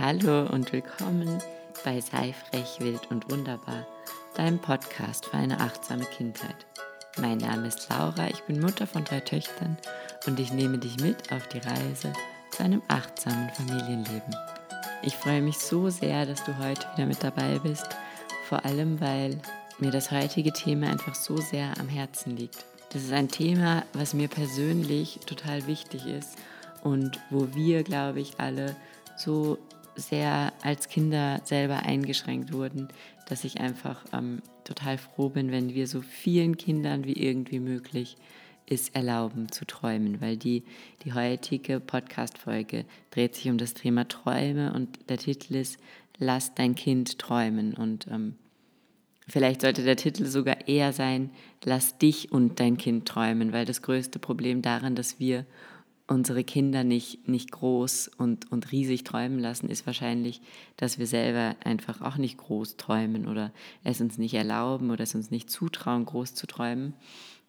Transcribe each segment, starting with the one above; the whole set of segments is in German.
Hallo und willkommen bei Sei frech, wild und wunderbar, deinem Podcast für eine achtsame Kindheit. Mein Name ist Laura, ich bin Mutter von drei Töchtern und ich nehme dich mit auf die Reise zu einem achtsamen Familienleben. Ich freue mich so sehr, dass du heute wieder mit dabei bist, vor allem weil mir das heutige Thema einfach so sehr am Herzen liegt. Das ist ein Thema, was mir persönlich total wichtig ist und wo wir, glaube ich, alle so sehr als Kinder selber eingeschränkt wurden, dass ich einfach ähm, total froh bin, wenn wir so vielen Kindern wie irgendwie möglich ist erlauben zu träumen, weil die, die heutige Podcast-Folge dreht sich um das Thema Träume und der Titel ist Lass dein Kind träumen. Und ähm, Vielleicht sollte der Titel sogar eher sein, lass dich und dein Kind träumen, weil das größte Problem daran, dass wir unsere Kinder nicht, nicht groß und, und riesig träumen lassen, ist wahrscheinlich, dass wir selber einfach auch nicht groß träumen oder es uns nicht erlauben oder es uns nicht zutrauen, groß zu träumen.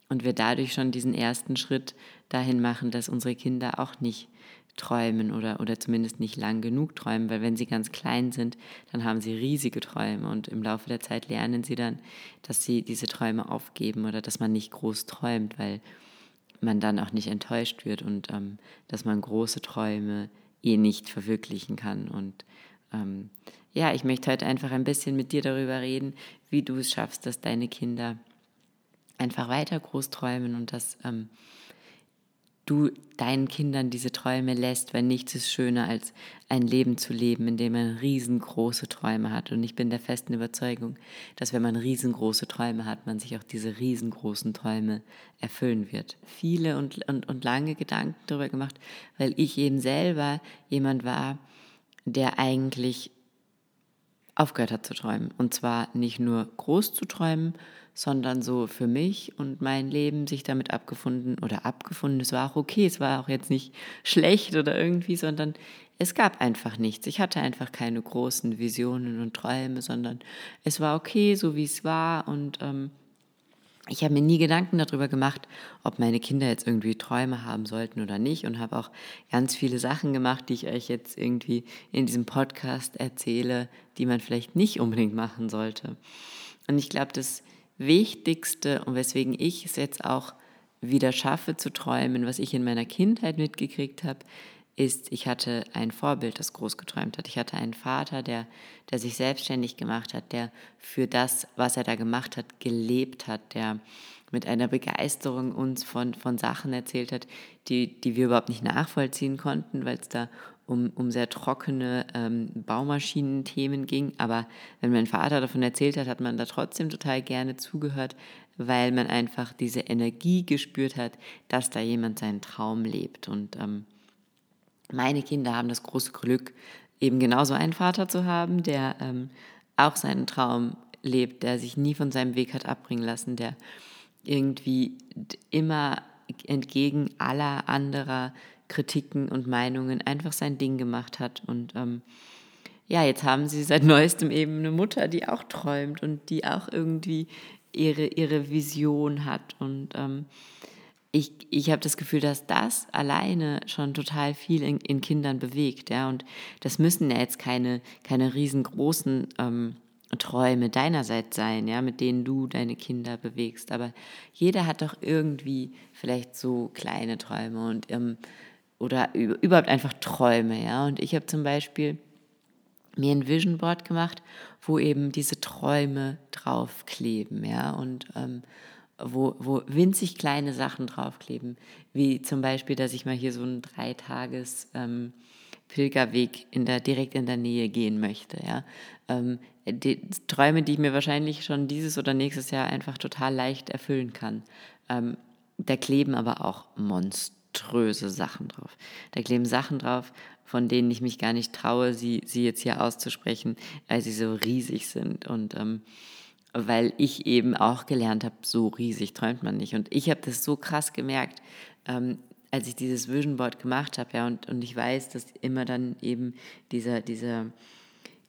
Und wir dadurch schon diesen ersten Schritt dahin machen, dass unsere Kinder auch nicht träumen oder, oder zumindest nicht lang genug träumen, weil wenn sie ganz klein sind, dann haben sie riesige Träume und im Laufe der Zeit lernen sie dann, dass sie diese Träume aufgeben oder dass man nicht groß träumt, weil man dann auch nicht enttäuscht wird und ähm, dass man große Träume eh nicht verwirklichen kann. Und ähm, ja, ich möchte heute einfach ein bisschen mit dir darüber reden, wie du es schaffst, dass deine Kinder einfach weiter groß träumen und dass ähm, du deinen Kindern diese Träume lässt, weil nichts ist schöner als ein Leben zu leben, in dem man riesengroße Träume hat. Und ich bin der festen Überzeugung, dass wenn man riesengroße Träume hat, man sich auch diese riesengroßen Träume erfüllen wird. Viele und, und, und lange Gedanken darüber gemacht, weil ich eben selber jemand war, der eigentlich aufgehört hat zu träumen. Und zwar nicht nur groß zu träumen, sondern so für mich und mein Leben sich damit abgefunden oder abgefunden. Es war auch okay, es war auch jetzt nicht schlecht oder irgendwie, sondern es gab einfach nichts. Ich hatte einfach keine großen Visionen und Träume, sondern es war okay, so wie es war und ähm, ich habe mir nie Gedanken darüber gemacht, ob meine Kinder jetzt irgendwie Träume haben sollten oder nicht und habe auch ganz viele Sachen gemacht, die ich euch jetzt irgendwie in diesem Podcast erzähle, die man vielleicht nicht unbedingt machen sollte. Und ich glaube, das Wichtigste und weswegen ich es jetzt auch wieder schaffe zu träumen, was ich in meiner Kindheit mitgekriegt habe, ist, ich hatte ein Vorbild, das groß geträumt hat. Ich hatte einen Vater, der, der sich selbstständig gemacht hat, der für das, was er da gemacht hat, gelebt hat, der mit einer Begeisterung uns von, von Sachen erzählt hat, die, die wir überhaupt nicht nachvollziehen konnten, weil es da um, um sehr trockene ähm, Baumaschinenthemen ging. Aber wenn mein Vater davon erzählt hat, hat man da trotzdem total gerne zugehört, weil man einfach diese Energie gespürt hat, dass da jemand seinen Traum lebt. Und ähm, meine Kinder haben das große Glück, eben genauso einen Vater zu haben, der ähm, auch seinen Traum lebt, der sich nie von seinem Weg hat abbringen lassen, der irgendwie immer entgegen aller anderer Kritiken und Meinungen einfach sein Ding gemacht hat. Und ähm, ja, jetzt haben sie seit neuestem eben eine Mutter, die auch träumt und die auch irgendwie ihre, ihre Vision hat. Und ähm, ich, ich habe das Gefühl, dass das alleine schon total viel in, in, Kindern bewegt. Ja? Und das müssen ja jetzt keine, keine riesengroßen ähm, Träume deinerseits sein, ja, mit denen du deine Kinder bewegst. Aber jeder hat doch irgendwie vielleicht so kleine Träume und ähm, oder überhaupt einfach Träume, ja. Und ich habe zum Beispiel mir ein Vision Board gemacht, wo eben diese Träume draufkleben, ja, und ähm, wo, wo winzig kleine Sachen draufkleben, wie zum Beispiel, dass ich mal hier so einen Dreitages ähm, Pilgerweg in der, direkt in der Nähe gehen möchte, ja. Ähm, die Träume, die ich mir wahrscheinlich schon dieses oder nächstes Jahr einfach total leicht erfüllen kann. Ähm, da kleben aber auch Monster monströse Sachen drauf. Da kleben Sachen drauf, von denen ich mich gar nicht traue, sie, sie jetzt hier auszusprechen, weil sie so riesig sind. Und ähm, weil ich eben auch gelernt habe, so riesig träumt man nicht. Und ich habe das so krass gemerkt, ähm, als ich dieses Vision Board gemacht habe, ja, und, und ich weiß, dass immer dann eben dieser, dieser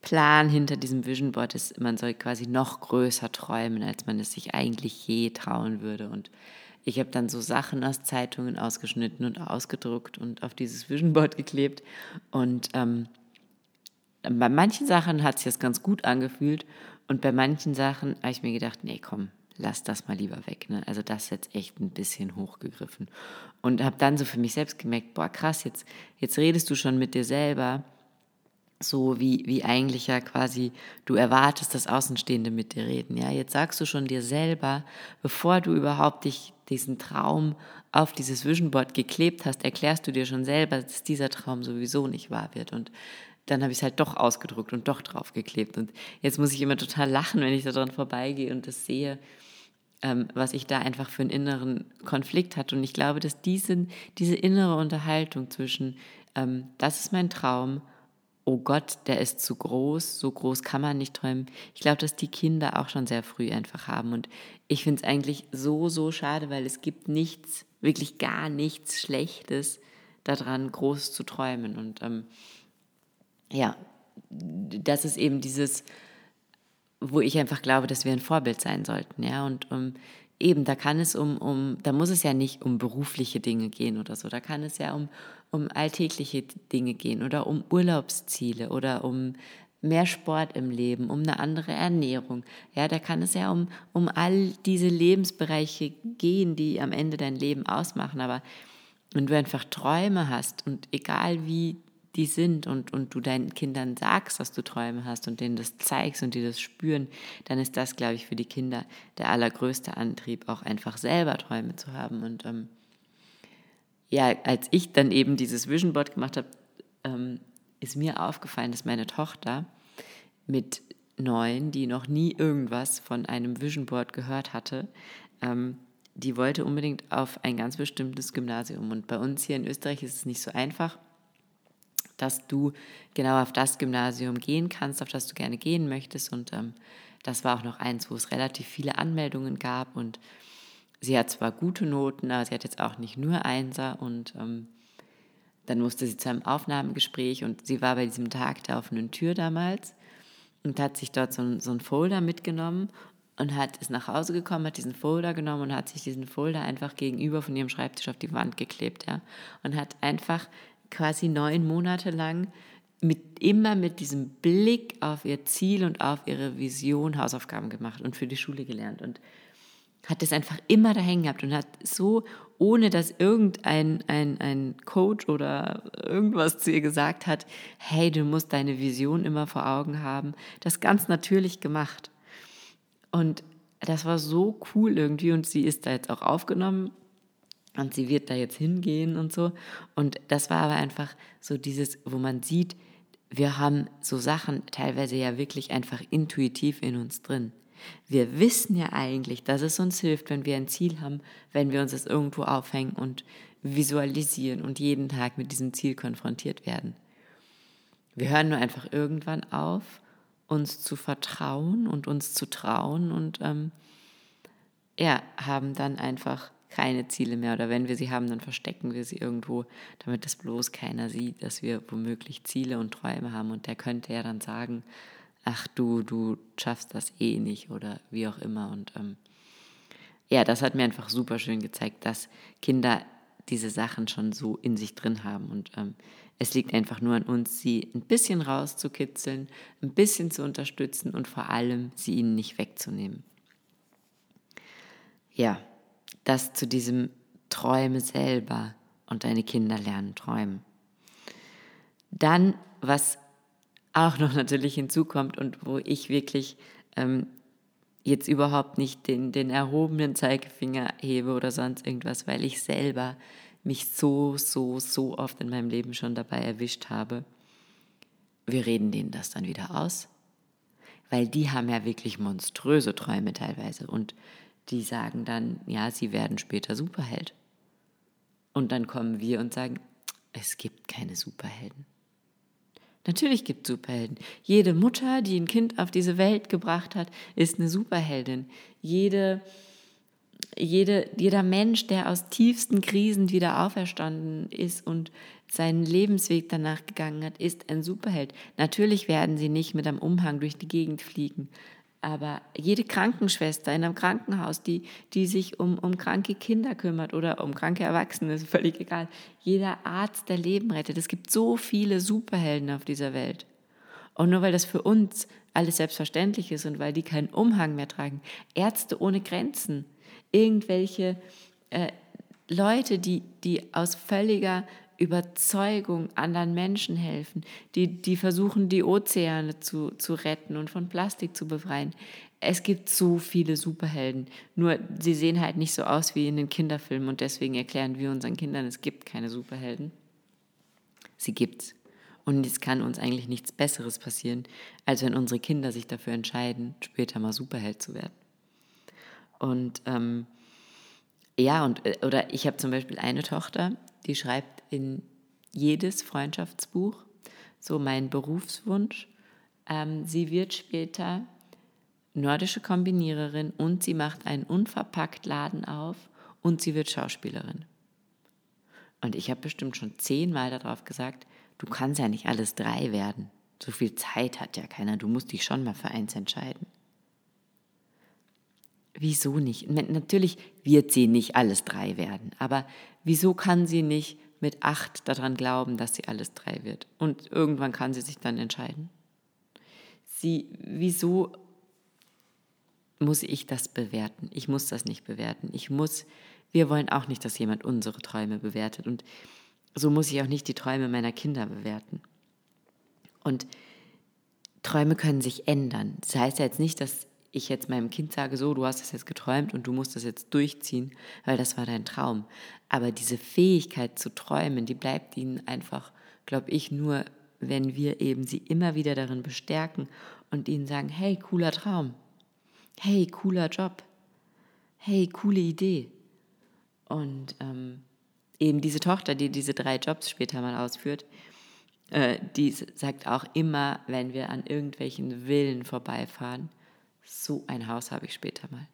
Plan hinter diesem Vision Board ist, man soll quasi noch größer träumen, als man es sich eigentlich je trauen würde. Und ich habe dann so Sachen aus Zeitungen ausgeschnitten und ausgedruckt und auf dieses Vision Board geklebt. Und ähm, bei manchen Sachen hat sich das ganz gut angefühlt und bei manchen Sachen habe ich mir gedacht, nee, komm, lass das mal lieber weg. Ne? Also das ist jetzt echt ein bisschen hochgegriffen. Und habe dann so für mich selbst gemerkt, boah, krass, jetzt, jetzt redest du schon mit dir selber, so wie, wie eigentlich ja quasi du erwartest, dass Außenstehende mit dir reden. Ja, jetzt sagst du schon dir selber, bevor du überhaupt dich diesen Traum auf dieses Vision Board geklebt hast, erklärst du dir schon selber, dass dieser Traum sowieso nicht wahr wird. Und dann habe ich es halt doch ausgedruckt und doch draufgeklebt. Und jetzt muss ich immer total lachen, wenn ich da dran vorbeigehe und das sehe, ähm, was ich da einfach für einen inneren Konflikt hatte. Und ich glaube, dass diese, diese innere Unterhaltung zwischen, ähm, das ist mein Traum, oh Gott, der ist zu groß, so groß kann man nicht träumen. Ich glaube, dass die Kinder auch schon sehr früh einfach haben. Und ich finde es eigentlich so, so schade, weil es gibt nichts, wirklich gar nichts Schlechtes daran, groß zu träumen. Und ähm, ja, das ist eben dieses, wo ich einfach glaube, dass wir ein Vorbild sein sollten, ja, und um, eben, da kann es um, um, da muss es ja nicht um berufliche Dinge gehen oder so, da kann es ja um, um alltägliche Dinge gehen oder um Urlaubsziele oder um mehr Sport im Leben, um eine andere Ernährung. Ja, da kann es ja um, um all diese Lebensbereiche gehen, die am Ende dein Leben ausmachen. Aber wenn du einfach Träume hast und egal wie die sind und, und du deinen Kindern sagst, dass du Träume hast und denen das zeigst und die das spüren, dann ist das, glaube ich, für die Kinder der allergrößte Antrieb, auch einfach selber Träume zu haben. Und ähm, ja, als ich dann eben dieses Vision Board gemacht habe, ähm, ist mir aufgefallen, dass meine Tochter mit neun, die noch nie irgendwas von einem Vision Board gehört hatte, ähm, die wollte unbedingt auf ein ganz bestimmtes Gymnasium. Und bei uns hier in Österreich ist es nicht so einfach dass du genau auf das Gymnasium gehen kannst, auf das du gerne gehen möchtest. Und ähm, das war auch noch eins, wo es relativ viele Anmeldungen gab. Und sie hat zwar gute Noten, aber sie hat jetzt auch nicht nur Einser. Und ähm, dann musste sie zu einem Aufnahmegespräch und sie war bei diesem Tag der offenen Tür damals und hat sich dort so ein, so ein Folder mitgenommen und hat ist nach Hause gekommen, hat diesen Folder genommen und hat sich diesen Folder einfach gegenüber von ihrem Schreibtisch auf die Wand geklebt, ja, und hat einfach quasi neun Monate lang mit, immer mit diesem Blick auf ihr Ziel und auf ihre Vision Hausaufgaben gemacht und für die Schule gelernt und hat das einfach immer da hängen gehabt und hat so, ohne dass irgendein ein, ein Coach oder irgendwas zu ihr gesagt hat, hey, du musst deine Vision immer vor Augen haben, das ganz natürlich gemacht. Und das war so cool irgendwie und sie ist da jetzt auch aufgenommen und sie wird da jetzt hingehen und so. Und das war aber einfach so dieses, wo man sieht, wir haben so Sachen teilweise ja wirklich einfach intuitiv in uns drin. Wir wissen ja eigentlich, dass es uns hilft, wenn wir ein Ziel haben, wenn wir uns das irgendwo aufhängen und visualisieren und jeden Tag mit diesem Ziel konfrontiert werden. Wir hören nur einfach irgendwann auf, uns zu vertrauen und uns zu trauen und ähm, ja, haben dann einfach keine Ziele mehr. Oder wenn wir sie haben, dann verstecken wir sie irgendwo, damit das bloß keiner sieht, dass wir womöglich Ziele und Träume haben. Und der könnte ja dann sagen, ach du, du schaffst das eh nicht oder wie auch immer. Und ähm, ja, das hat mir einfach super schön gezeigt, dass Kinder diese Sachen schon so in sich drin haben. Und ähm, es liegt einfach nur an uns, sie ein bisschen rauszukitzeln, ein bisschen zu unterstützen und vor allem sie ihnen nicht wegzunehmen. Ja, das zu diesem Träume selber und deine Kinder lernen träumen. Dann, was auch noch natürlich hinzukommt und wo ich wirklich ähm, jetzt überhaupt nicht den, den erhobenen Zeigefinger hebe oder sonst irgendwas, weil ich selber mich so, so, so oft in meinem Leben schon dabei erwischt habe. Wir reden denen das dann wieder aus, weil die haben ja wirklich monströse Träume teilweise und die sagen dann, ja, sie werden später Superheld. Und dann kommen wir und sagen, es gibt keine Superhelden. Natürlich gibt es Superhelden. Jede Mutter, die ein Kind auf diese Welt gebracht hat, ist eine Superheldin. Jede, jede, jeder Mensch, der aus tiefsten Krisen wieder auferstanden ist und seinen Lebensweg danach gegangen hat, ist ein Superheld. Natürlich werden sie nicht mit einem Umhang durch die Gegend fliegen, aber jede Krankenschwester in einem Krankenhaus, die, die sich um, um kranke Kinder kümmert oder um kranke Erwachsene, ist völlig egal. Jeder Arzt, der Leben rettet. Es gibt so viele Superhelden auf dieser Welt. Und nur weil das für uns alles selbstverständlich ist und weil die keinen Umhang mehr tragen. Ärzte ohne Grenzen, irgendwelche äh, Leute, die, die aus völliger Überzeugung anderen Menschen helfen, die, die versuchen, die Ozeane zu, zu retten und von Plastik zu befreien. Es gibt so viele Superhelden, nur sie sehen halt nicht so aus wie in den Kinderfilmen und deswegen erklären wir unseren Kindern, es gibt keine Superhelden. Sie gibt's. Und es kann uns eigentlich nichts Besseres passieren, als wenn unsere Kinder sich dafür entscheiden, später mal Superheld zu werden. Und ähm, ja, und äh, oder ich habe zum Beispiel eine Tochter, die schreibt in jedes Freundschaftsbuch so mein Berufswunsch. Ähm, sie wird später nordische Kombiniererin und sie macht einen unverpackt Laden auf und sie wird Schauspielerin. Und ich habe bestimmt schon zehnmal darauf gesagt, du kannst ja nicht alles drei werden. So viel Zeit hat ja keiner, du musst dich schon mal für eins entscheiden. Wieso nicht? Natürlich wird sie nicht alles drei werden, aber wieso kann sie nicht mit acht daran glauben, dass sie alles drei wird? Und irgendwann kann sie sich dann entscheiden. Sie, wieso muss ich das bewerten? Ich muss das nicht bewerten. Ich muss, wir wollen auch nicht, dass jemand unsere Träume bewertet. Und so muss ich auch nicht die Träume meiner Kinder bewerten. Und Träume können sich ändern. Das heißt ja jetzt nicht, dass ich jetzt meinem Kind sage, so, du hast das jetzt geträumt und du musst das jetzt durchziehen, weil das war dein Traum. Aber diese Fähigkeit zu träumen, die bleibt ihnen einfach, glaube ich, nur, wenn wir eben sie immer wieder darin bestärken und ihnen sagen, hey, cooler Traum, hey, cooler Job, hey, coole Idee. Und ähm, eben diese Tochter, die diese drei Jobs später mal ausführt, äh, die sagt auch immer, wenn wir an irgendwelchen Villen vorbeifahren, so ein Haus habe ich später mal.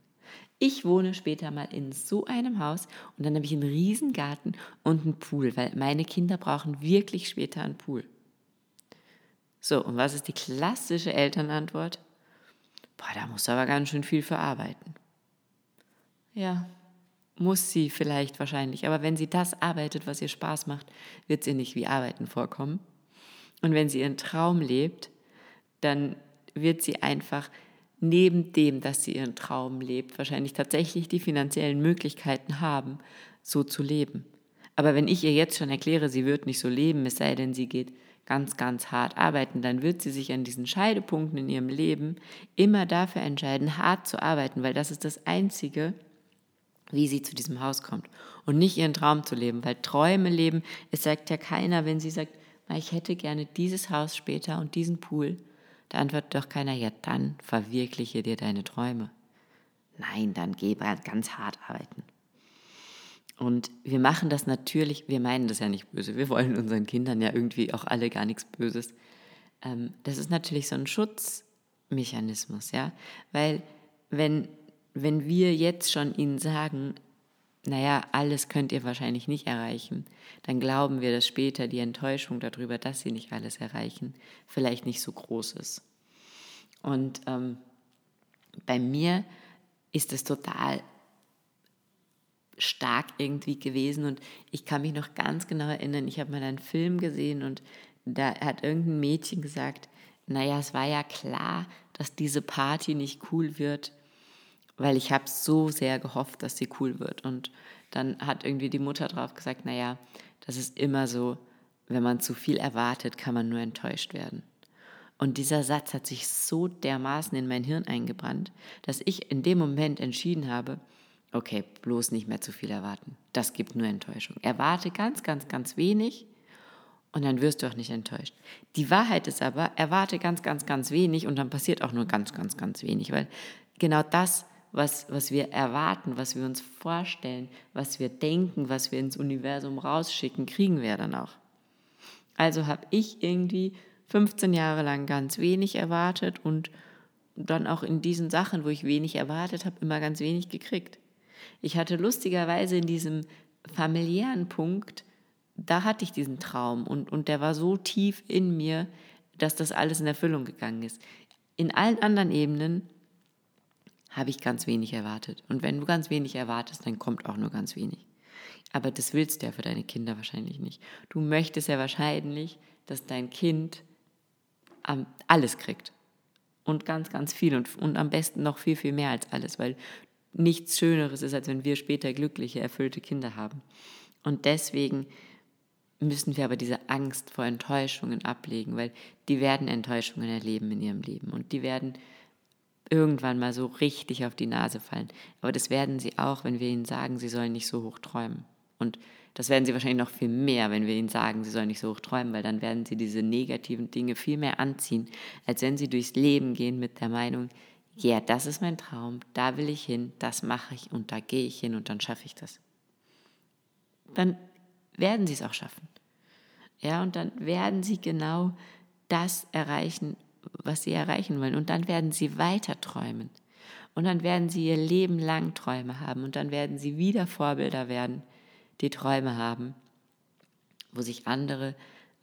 Ich wohne später mal in so einem Haus und dann habe ich einen Riesengarten und einen Pool, weil meine Kinder brauchen wirklich später einen Pool. So, und was ist die klassische Elternantwort? Boah, da muss aber ganz schön viel für arbeiten. Ja, muss sie vielleicht wahrscheinlich, aber wenn sie das arbeitet, was ihr Spaß macht, wird sie nicht wie Arbeiten vorkommen. Und wenn sie ihren Traum lebt, dann wird sie einfach neben dem, dass sie ihren Traum lebt, wahrscheinlich tatsächlich die finanziellen Möglichkeiten haben, so zu leben. Aber wenn ich ihr jetzt schon erkläre, sie wird nicht so leben, es sei denn, sie geht ganz, ganz hart arbeiten, dann wird sie sich an diesen Scheidepunkten in ihrem Leben immer dafür entscheiden, hart zu arbeiten, weil das ist das Einzige, wie sie zu diesem Haus kommt. Und nicht ihren Traum zu leben, weil Träume leben, es sagt ja keiner, wenn sie sagt, ich hätte gerne dieses Haus später und diesen Pool, da antwortet doch keiner, ja dann verwirkliche dir deine Träume. Nein, dann geh ganz hart arbeiten. Und wir machen das natürlich, wir meinen das ja nicht böse, wir wollen unseren Kindern ja irgendwie auch alle gar nichts Böses. Ähm, das ist natürlich so ein Schutzmechanismus, ja, weil wenn, wenn wir jetzt schon ihnen sagen, naja, alles könnt ihr wahrscheinlich nicht erreichen, dann glauben wir, dass später die Enttäuschung darüber, dass sie nicht alles erreichen, vielleicht nicht so groß ist. Und ähm, bei mir ist es total stark irgendwie gewesen und ich kann mich noch ganz genau erinnern, ich habe mal einen Film gesehen und da hat irgendein Mädchen gesagt, naja, es war ja klar, dass diese Party nicht cool wird, weil ich habe so sehr gehofft, dass sie cool wird. Und dann hat irgendwie die Mutter drauf gesagt, naja, das ist immer so, wenn man zu viel erwartet, kann man nur enttäuscht werden. Und dieser Satz hat sich so dermaßen in mein Hirn eingebrannt, dass ich in dem Moment entschieden habe, okay, bloß nicht mehr zu viel erwarten. Das gibt nur Enttäuschung. Erwarte ganz, ganz, ganz wenig und dann wirst du auch nicht enttäuscht. Die Wahrheit ist aber, erwarte ganz, ganz, ganz wenig und dann passiert auch nur ganz, ganz, ganz wenig, weil genau das was, was wir erwarten, was wir uns vorstellen, was wir denken, was wir ins Universum rausschicken, kriegen wir dann auch. Also habe ich irgendwie 15 Jahre lang ganz wenig erwartet und dann auch in diesen Sachen, wo ich wenig erwartet habe, immer ganz wenig gekriegt. Ich hatte lustigerweise in diesem familiären Punkt, da hatte ich diesen Traum und, und der war so tief in mir, dass das alles in Erfüllung gegangen ist. In allen anderen Ebenen habe ich ganz wenig erwartet. Und wenn du ganz wenig erwartest, dann kommt auch nur ganz wenig. Aber das willst du ja für deine Kinder wahrscheinlich nicht. Du möchtest ja wahrscheinlich, dass dein Kind alles kriegt. Und ganz, ganz viel und, und am besten noch viel, viel mehr als alles, weil nichts Schöneres ist, als wenn wir später glückliche, erfüllte Kinder haben. Und deswegen müssen wir aber diese Angst vor Enttäuschungen ablegen, weil die werden Enttäuschungen erleben in ihrem Leben und die werden irgendwann mal so richtig auf die Nase fallen. Aber das werden sie auch, wenn wir ihnen sagen, sie sollen nicht so hoch träumen. Und das werden sie wahrscheinlich noch viel mehr, wenn wir ihnen sagen, sie sollen nicht so hoch träumen, weil dann werden sie diese negativen Dinge viel mehr anziehen, als wenn sie durchs Leben gehen mit der Meinung, ja, yeah, das ist mein Traum, da will ich hin, das mache ich und da gehe ich hin und dann schaffe ich das. Dann werden sie es auch schaffen. Ja, und dann werden sie genau das erreichen, was sie erreichen wollen. Und dann werden sie weiter träumen. Und dann werden sie ihr Leben lang Träume haben. Und dann werden sie wieder Vorbilder werden, die Träume haben, wo sich andere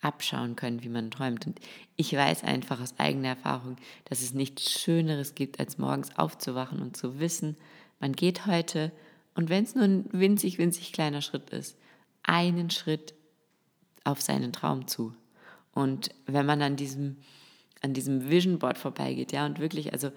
abschauen können, wie man träumt. Und ich weiß einfach aus eigener Erfahrung, dass es nichts Schöneres gibt, als morgens aufzuwachen und zu wissen, man geht heute, und wenn es nur ein winzig, winzig kleiner Schritt ist, einen Schritt auf seinen Traum zu. Und wenn man an diesem, an diesem Vision Board vorbeigeht, ja, und wirklich, also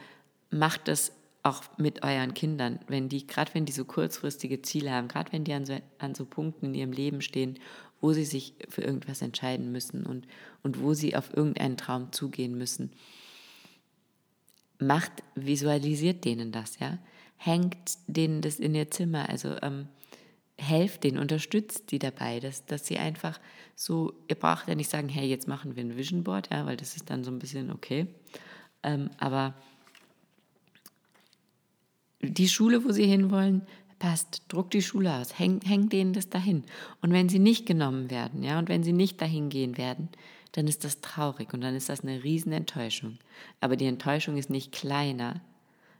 macht das auch mit euren Kindern, wenn die, gerade wenn die so kurzfristige Ziele haben, gerade wenn die an so, an so Punkten in ihrem Leben stehen, wo sie sich für irgendwas entscheiden müssen und, und wo sie auf irgendeinen Traum zugehen müssen, macht, visualisiert denen das, ja, hängt denen das in ihr Zimmer, also ähm, helft denen, unterstützt die dabei, dass, dass sie einfach so, ihr braucht ja nicht sagen, hey, jetzt machen wir ein Vision Board, ja, weil das ist dann so ein bisschen okay. Ähm, aber die Schule, wo sie hinwollen, passt, druckt die Schule aus, hängt häng denen das dahin. Und wenn sie nicht genommen werden, ja, und wenn sie nicht dahin gehen werden, dann ist das traurig und dann ist das eine riesen Enttäuschung. Aber die Enttäuschung ist nicht kleiner,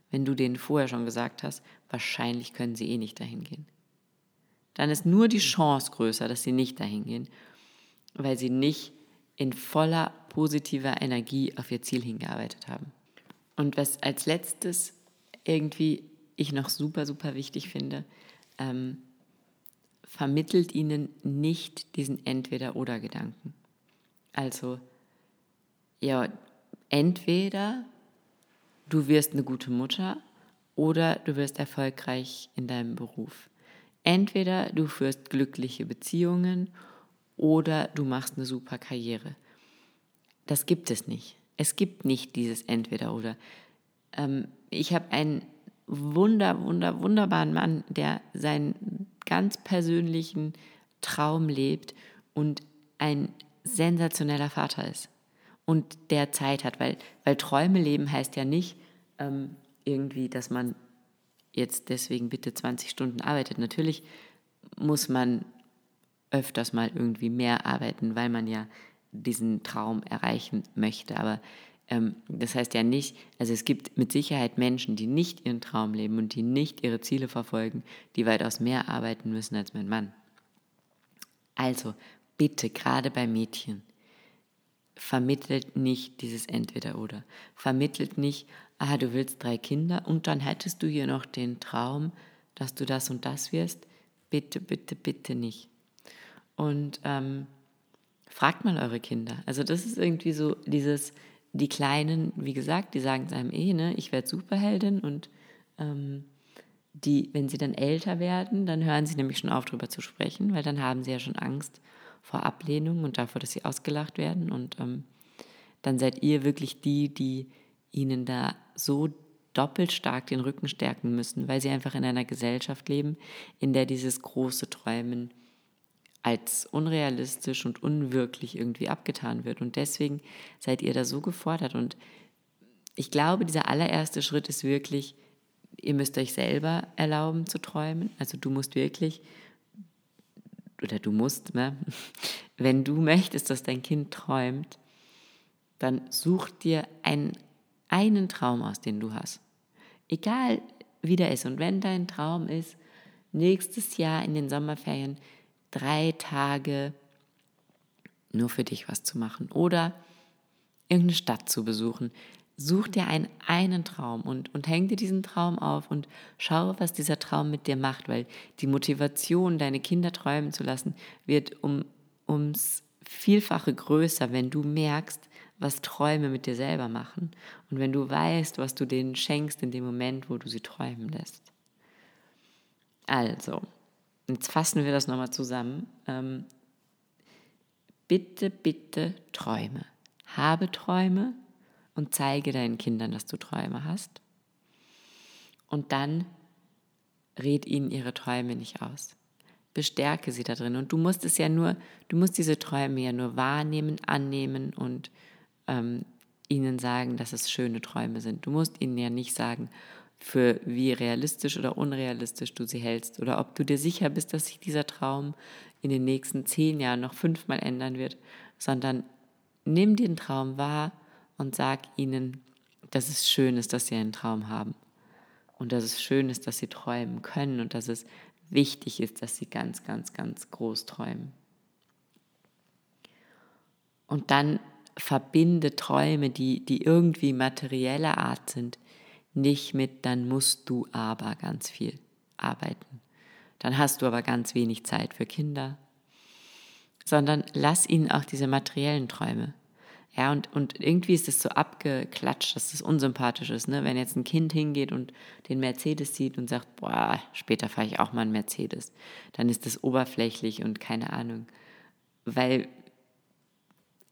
wenn du denen vorher schon gesagt hast, wahrscheinlich können sie eh nicht dahin gehen dann ist nur die Chance größer, dass sie nicht dahin gehen, weil sie nicht in voller positiver Energie auf ihr Ziel hingearbeitet haben. Und was als letztes irgendwie ich noch super, super wichtig finde, ähm, vermittelt ihnen nicht diesen Entweder-Oder-Gedanken. Also, ja, entweder du wirst eine gute Mutter oder du wirst erfolgreich in deinem Beruf. Entweder du führst glückliche Beziehungen oder du machst eine super Karriere. Das gibt es nicht. Es gibt nicht dieses Entweder oder. Ähm, ich habe einen wunder, wunder, wunderbaren Mann, der seinen ganz persönlichen Traum lebt und ein sensationeller Vater ist und der Zeit hat, weil, weil Träume leben heißt ja nicht ähm, irgendwie, dass man jetzt deswegen bitte 20 Stunden arbeitet. Natürlich muss man öfters mal irgendwie mehr arbeiten, weil man ja diesen Traum erreichen möchte. Aber ähm, das heißt ja nicht, also es gibt mit Sicherheit Menschen, die nicht ihren Traum leben und die nicht ihre Ziele verfolgen, die weitaus mehr arbeiten müssen als mein Mann. Also bitte, gerade bei Mädchen, vermittelt nicht dieses Entweder-Oder. Vermittelt nicht, ah, du willst drei Kinder und dann hättest du hier noch den Traum, dass du das und das wirst. Bitte, bitte, bitte nicht. Und ähm, fragt mal eure Kinder. Also das ist irgendwie so dieses, die Kleinen, wie gesagt, die sagen es einem eh, ne, ich werde Superheldin und ähm, die, wenn sie dann älter werden, dann hören sie nämlich schon auf, darüber zu sprechen, weil dann haben sie ja schon Angst vor Ablehnung und davor, dass sie ausgelacht werden. Und ähm, dann seid ihr wirklich die, die ihnen da so doppelt stark den Rücken stärken müssen, weil sie einfach in einer Gesellschaft leben, in der dieses große Träumen als unrealistisch und unwirklich irgendwie abgetan wird. Und deswegen seid ihr da so gefordert. Und ich glaube, dieser allererste Schritt ist wirklich, ihr müsst euch selber erlauben zu träumen. Also du musst wirklich, oder du musst, ne? wenn du möchtest, dass dein Kind träumt, dann such dir einen einen Traum aus, den du hast. Egal wie der ist. Und wenn dein Traum ist, nächstes Jahr in den Sommerferien drei Tage nur für dich was zu machen oder irgendeine Stadt zu besuchen, such dir einen, einen Traum und, und häng dir diesen Traum auf und schau, was dieser Traum mit dir macht, weil die Motivation, deine Kinder träumen zu lassen, wird um, ums Vielfache größer, wenn du merkst, was Träume mit dir selber machen und wenn du weißt, was du denen schenkst in dem Moment, wo du sie träumen lässt. Also, jetzt fassen wir das nochmal zusammen. Ähm, bitte, bitte träume. Habe Träume und zeige deinen Kindern, dass du Träume hast. Und dann red ihnen ihre Träume nicht aus. Bestärke sie da drin. Und du musst es ja nur, du musst diese Träume ja nur wahrnehmen, annehmen und ähm, ihnen sagen, dass es schöne Träume sind. Du musst ihnen ja nicht sagen, für wie realistisch oder unrealistisch du sie hältst oder ob du dir sicher bist, dass sich dieser Traum in den nächsten zehn Jahren noch fünfmal ändern wird, sondern nimm den Traum wahr und sag ihnen, dass es schön ist, dass sie einen Traum haben und dass es schön ist, dass sie träumen können und dass es wichtig ist, dass sie ganz, ganz, ganz groß träumen. Und dann verbinde Träume, die, die irgendwie materieller Art sind, nicht mit, dann musst du aber ganz viel arbeiten. Dann hast du aber ganz wenig Zeit für Kinder, sondern lass ihnen auch diese materiellen Träume. Ja, und, und irgendwie ist es so abgeklatscht, dass es unsympathisch ist, ne? wenn jetzt ein Kind hingeht und den Mercedes sieht und sagt, boah, später fahre ich auch mal einen Mercedes, dann ist das oberflächlich und keine Ahnung. Weil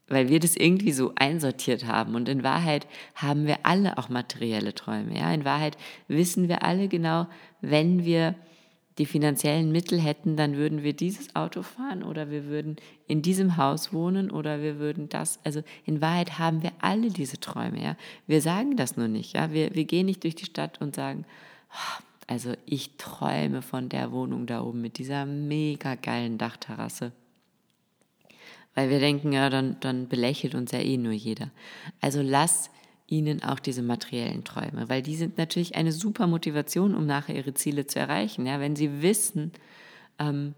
weil wir das irgendwie so einsortiert haben. Und in Wahrheit haben wir alle auch materielle Träume. Ja? In Wahrheit wissen wir alle genau, wenn wir die finanziellen Mittel hätten, dann würden wir dieses Auto fahren oder wir würden in diesem Haus wohnen oder wir würden das. Also in Wahrheit haben wir alle diese Träume. Ja? Wir sagen das nur nicht. Ja? Wir, wir gehen nicht durch die Stadt und sagen, oh, also ich träume von der Wohnung da oben mit dieser mega geilen Dachterrasse. Weil wir denken, ja, dann, dann belächelt uns ja eh nur jeder. Also lass ihnen auch diese materiellen Träume, weil die sind natürlich eine super Motivation, um nachher ihre Ziele zu erreichen. Ja, wenn sie wissen, ähm,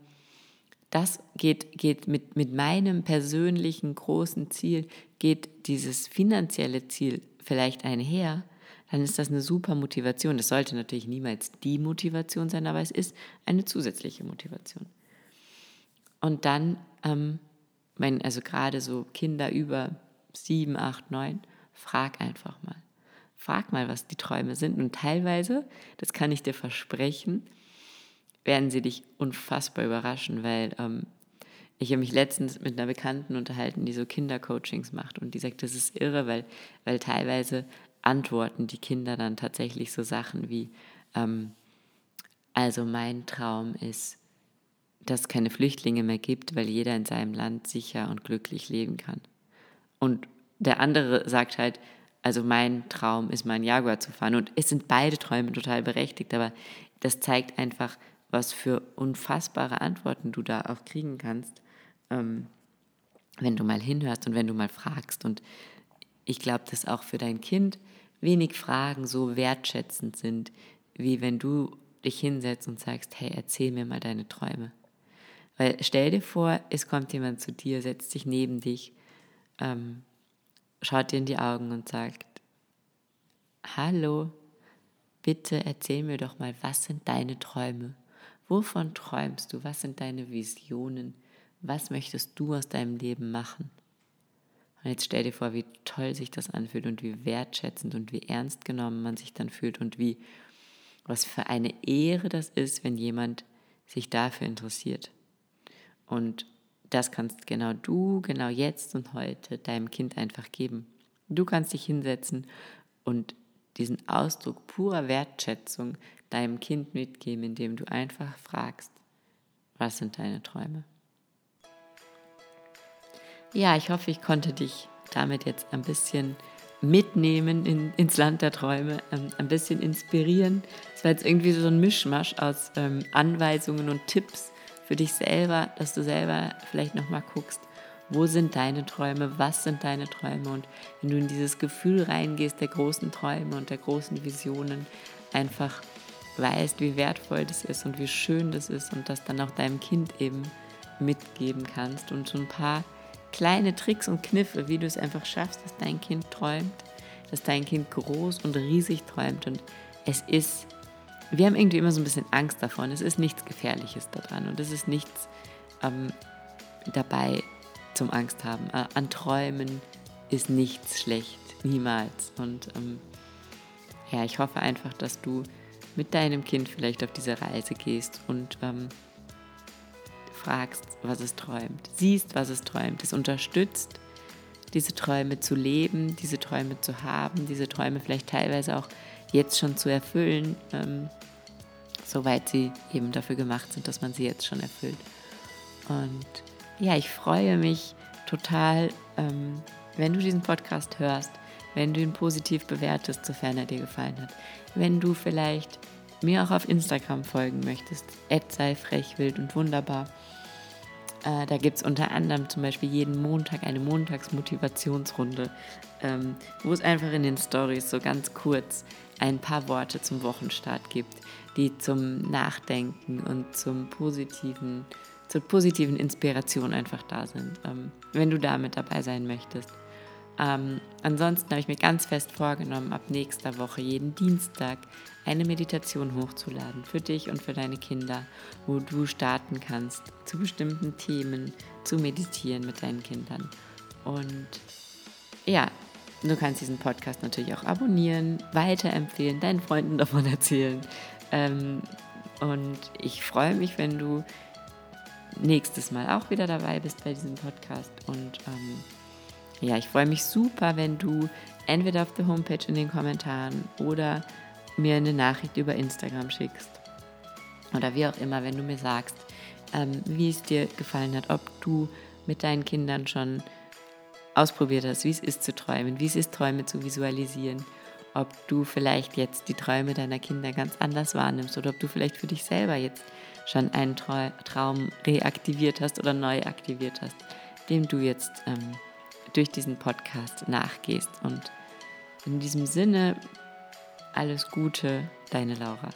das geht, geht mit, mit meinem persönlichen großen Ziel, geht dieses finanzielle Ziel vielleicht einher, dann ist das eine super Motivation. Das sollte natürlich niemals die Motivation sein, aber es ist eine zusätzliche Motivation. Und dann ähm, wenn, also gerade so Kinder über sieben, acht, neun, frag einfach mal. Frag mal, was die Träume sind. Und teilweise, das kann ich dir versprechen, werden sie dich unfassbar überraschen, weil ähm, ich habe mich letztens mit einer Bekannten unterhalten, die so Kindercoachings macht und die sagt, das ist irre, weil, weil teilweise antworten die Kinder dann tatsächlich so Sachen wie, ähm, also mein Traum ist, dass es keine Flüchtlinge mehr gibt, weil jeder in seinem Land sicher und glücklich leben kann. Und der andere sagt halt, also mein Traum ist, meinen Jaguar zu fahren. Und es sind beide Träume total berechtigt, aber das zeigt einfach, was für unfassbare Antworten du da auch kriegen kannst, ähm, wenn du mal hinhörst und wenn du mal fragst. Und ich glaube, dass auch für dein Kind wenig Fragen so wertschätzend sind, wie wenn du dich hinsetzt und sagst, hey, erzähl mir mal deine Träume. Weil stell dir vor, es kommt jemand zu dir, setzt sich neben dich, ähm, schaut dir in die Augen und sagt, hallo, bitte erzähl mir doch mal, was sind deine Träume? Wovon träumst du? Was sind deine Visionen? Was möchtest du aus deinem Leben machen? Und jetzt stell dir vor, wie toll sich das anfühlt und wie wertschätzend und wie ernst genommen man sich dann fühlt und wie, was für eine Ehre das ist, wenn jemand sich dafür interessiert. Und das kannst genau du, genau jetzt und heute deinem Kind einfach geben. Du kannst dich hinsetzen und diesen Ausdruck purer Wertschätzung deinem Kind mitgeben, indem du einfach fragst, was sind deine Träume? Ja, ich hoffe, ich konnte dich damit jetzt ein bisschen mitnehmen in, ins Land der Träume, ähm, ein bisschen inspirieren. Es war jetzt irgendwie so ein Mischmasch aus ähm, Anweisungen und Tipps, für dich selber, dass du selber vielleicht nochmal guckst, wo sind deine Träume, was sind deine Träume? Und wenn du in dieses Gefühl reingehst der großen Träume und der großen Visionen, einfach weißt, wie wertvoll das ist und wie schön das ist und das dann auch deinem Kind eben mitgeben kannst. Und so ein paar kleine Tricks und Kniffe, wie du es einfach schaffst, dass dein Kind träumt, dass dein Kind groß und riesig träumt. Und es ist wir haben irgendwie immer so ein bisschen Angst davon. Es ist nichts Gefährliches daran und es ist nichts ähm, dabei zum Angst haben. Äh, an Träumen ist nichts schlecht, niemals. Und ähm, ja, ich hoffe einfach, dass du mit deinem Kind vielleicht auf diese Reise gehst und ähm, fragst, was es träumt, siehst, was es träumt, es unterstützt, diese Träume zu leben, diese Träume zu haben, diese Träume vielleicht teilweise auch jetzt schon zu erfüllen, ähm, soweit sie eben dafür gemacht sind, dass man sie jetzt schon erfüllt. Und ja, ich freue mich total, ähm, wenn du diesen Podcast hörst, wenn du ihn positiv bewertest, sofern er dir gefallen hat. Wenn du vielleicht mir auch auf Instagram folgen möchtest, sei frech, wild und wunderbar. Äh, da gibt es unter anderem zum Beispiel jeden Montag eine Montagsmotivationsrunde, ähm, wo es einfach in den Stories so ganz kurz ein paar Worte zum Wochenstart gibt, die zum Nachdenken und zum positiven zur positiven Inspiration einfach da sind, ähm, wenn du da mit dabei sein möchtest. Ähm, ansonsten habe ich mir ganz fest vorgenommen, ab nächster Woche jeden Dienstag eine Meditation hochzuladen für dich und für deine Kinder, wo du starten kannst, zu bestimmten Themen zu meditieren mit deinen Kindern. Und ja, du kannst diesen Podcast natürlich auch abonnieren, weiterempfehlen, deinen Freunden davon erzählen. Ähm, und ich freue mich, wenn du nächstes Mal auch wieder dabei bist bei diesem Podcast. Und ähm, ja, ich freue mich super, wenn du entweder auf der Homepage in den Kommentaren oder mir eine Nachricht über Instagram schickst. Oder wie auch immer, wenn du mir sagst, ähm, wie es dir gefallen hat, ob du mit deinen Kindern schon ausprobiert hast, wie es ist zu träumen, wie es ist, Träume zu visualisieren, ob du vielleicht jetzt die Träume deiner Kinder ganz anders wahrnimmst oder ob du vielleicht für dich selber jetzt schon einen Traum reaktiviert hast oder neu aktiviert hast, dem du jetzt ähm, durch diesen Podcast nachgehst. Und in diesem Sinne, alles Gute, deine Laura.